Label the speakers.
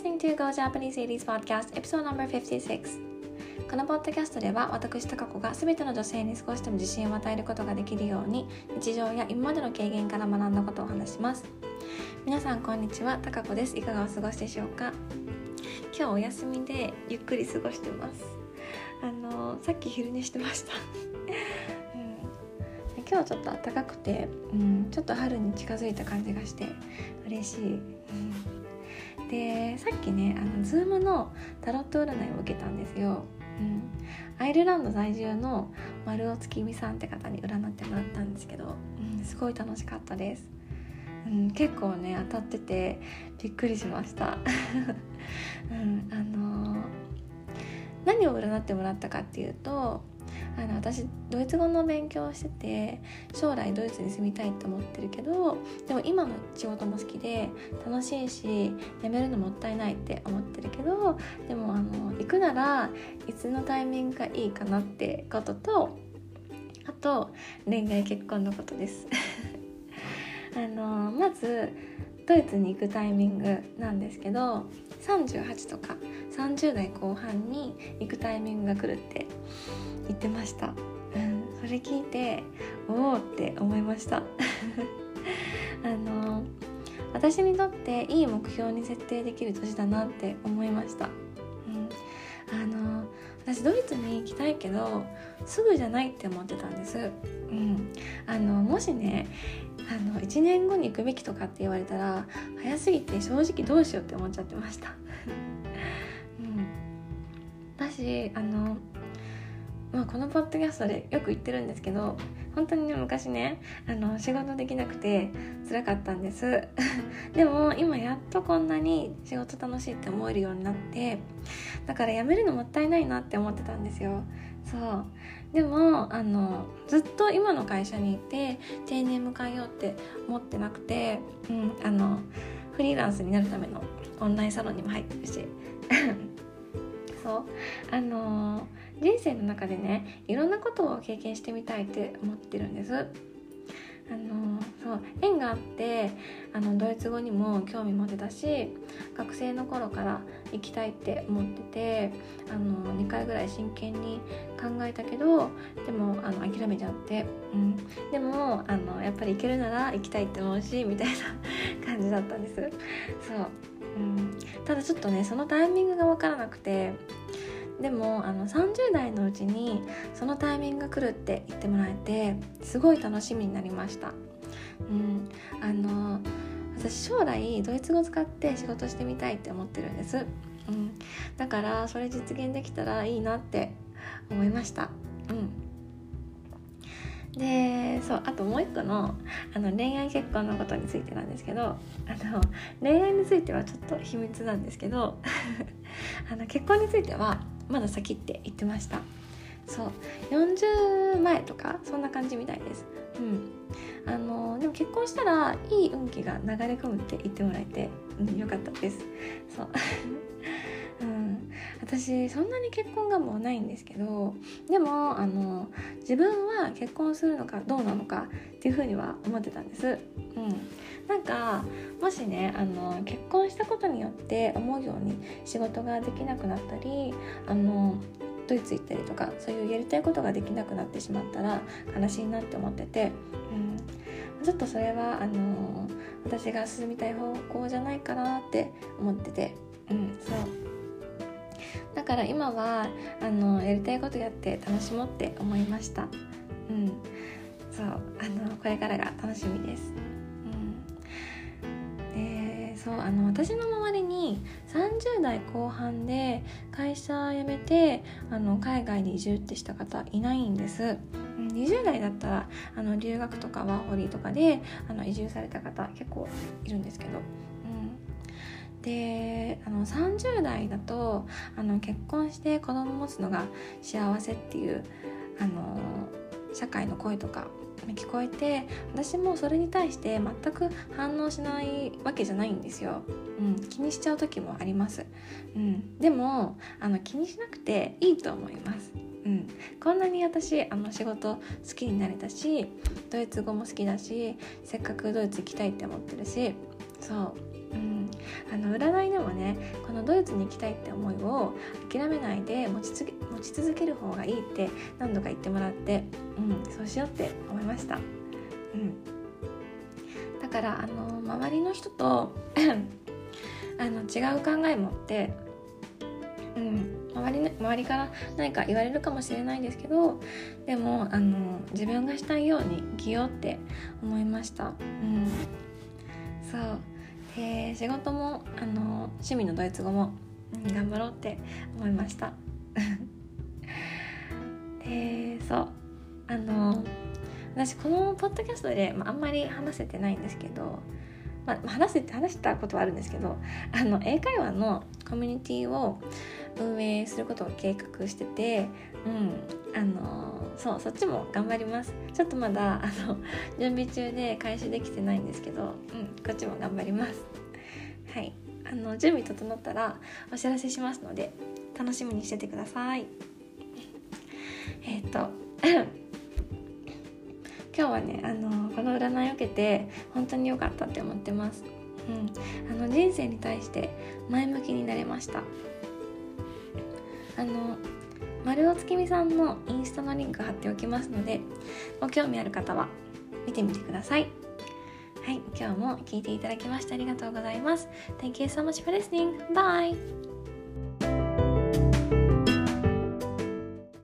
Speaker 1: listening to Go Japanese 80s Podcast episode number 56このポッドキャストでは私高子が全ての女性に少しでも自信を与えることができるように日常や今までの経験から学んだことを話します。皆さんこんにちは。高子です。いかがお過ごしでしょうか？今日お休みでゆっくり過ごしてます。あのさっき昼寝してました。今日ちょっと暖かくて、うん、ちょっと春に近づいた感じがして嬉しい、うん、でさっきねあの Zoom のタロット占いを受けたんですよ、うん、アイルランド在住の丸尾月見さんって方に占ってもらったんですけど、うん、すごい楽しかったです、うん、結構ね当たっててびっくりしました、うん、あのー、何を占ってもらったかっていうとあの私ドイツ語の勉強をしてて将来ドイツに住みたいって思ってるけどでも今の仕事も好きで楽しいし辞めるのもったいないって思ってるけどでもあの行くならいつのタイミングがいいかなってこととあと恋愛結婚のことです。あのまずドイツに行くタイミングなんですけど38とか30代後半に行くタイミングが来るって。言ってました、うん、それ聞いておおって思いました。あの私にとっていい目標に設定できる年だなって思いました、うん、あの私ドイツに行きたいけどすぐじゃないって思ってたんです、うん、あのもしねあの1年後に行くべきとかって言われたら早すぎて正直どうしようって思っちゃってました、うん、だしあのまあ、このポッドキャストでよく言ってるんですけど本当にね昔ねあの仕事できなくて辛かったんです。でも今やっとこんなに仕事楽しいって思えるようになってだから辞めるのもったいないなって思ってたんですよ。そう。でもあのずっと今の会社にいて定年迎えようって思ってなくて、うん、あのフリーランスになるためのオンラインサロンにも入ってるし。そう。あのー人生の中でねいろんなことを経験してみたいって思ってるんです。あのそう縁があってあのドイツ語にも興味持てたし学生の頃から行きたいって思っててあの2回ぐらい真剣に考えたけどでもあの諦めちゃって、うん、でもあのやっぱり行けるなら行きたいって思うしみたいな感じだったんです。そう、うん、ただちょっとねそのタイミングが分からなくてでもあの30代のうちにそのタイミングが来るって言ってもらえてすごい楽しみになりました。うん、あの私将来ドイツ語使って仕事してみたいって思ってるんです、うん、だからそれ実現できたらいいなって思いました、うん、でそうあともう一個のあの恋愛結婚のことについてなんですけどあの恋愛についてはちょっと秘密なんですけど あの結婚についてはまだ先って言ってました。そう。40前とかそんな感じみたいです。うん。あのでも結婚したらいい運気が流れ込むって言ってもらえて、うん、よかったです。そう。私そんなに結婚願望はないんですけどでもあの自分は結婚するのかどうなのかっていうふうには思ってたんです。うん。なんかもしねあの結婚したことによって思うように仕事ができなくなったりあのドイツ行ったりとかそういうやりたいことができなくなってしまったら悲しいなって思ってて、うん、ちょっとそれはあの私が進みたい方向じゃないかなって思ってて、うん、そう。から今はあのやりたいことやって楽しもうって思いました。うん、そうあのこれからが楽しみです。そうあの私の周りに30代後半で会社辞めてあの海外に移住ってした方いないんです20代だったらあの留学とかワーホリーとかであの移住された方結構いるんですけど、であの30代だとあの結婚して子供持つのが幸せっていうあの社会の声とか聞こえて私もそれに対して全く反応しないわけじゃないんですよ、うん、気にしちゃう時もあります、うん、でもあの気にしなくていいと思います。うん、こんなに私あの仕事好きになれたしドイツ語も好きだしせっかくドイツ行きたいって思ってるしそう。うん、あの占いでもねこのドイツに行きたいって思いを諦めないで持ち持ち続ける方がいいって何度か言ってもらって、うん、そうしようって思いました。うん、だからあの周りの人と あの違う考え持ってうん、周り周りから何か言われるかもしれないんですけどでもあの自分がしたいように生きようって思いました。うん、そうで仕事もあの趣味のドイツ語も、うん、頑張ろうって思いました。でそうあの私このポッドキャストで、まあ、あんまり話せてないんですけどまあ、話せて話したことはあるんですけどあの英会話のコミュニティを運営することを計画してて、うん、あのそうそっちも頑張ります。ちょっとまだあの 準備中で開始できてないんですけど、うん、こっちも頑張ります。はい。あの準備整ったらお知らせしますので楽しみにしててください。えっ、ー、と今日はねあのこの占いを受けて本当に良かったって思ってます、うん、あの人生に対して前向きになれました。あの丸尾月見さんのインスタのリンク貼っておきますのでご興味ある方は見てみてください。はい今日も聞いていただきましてありがとうございます。Thank you so much for listening. Bye!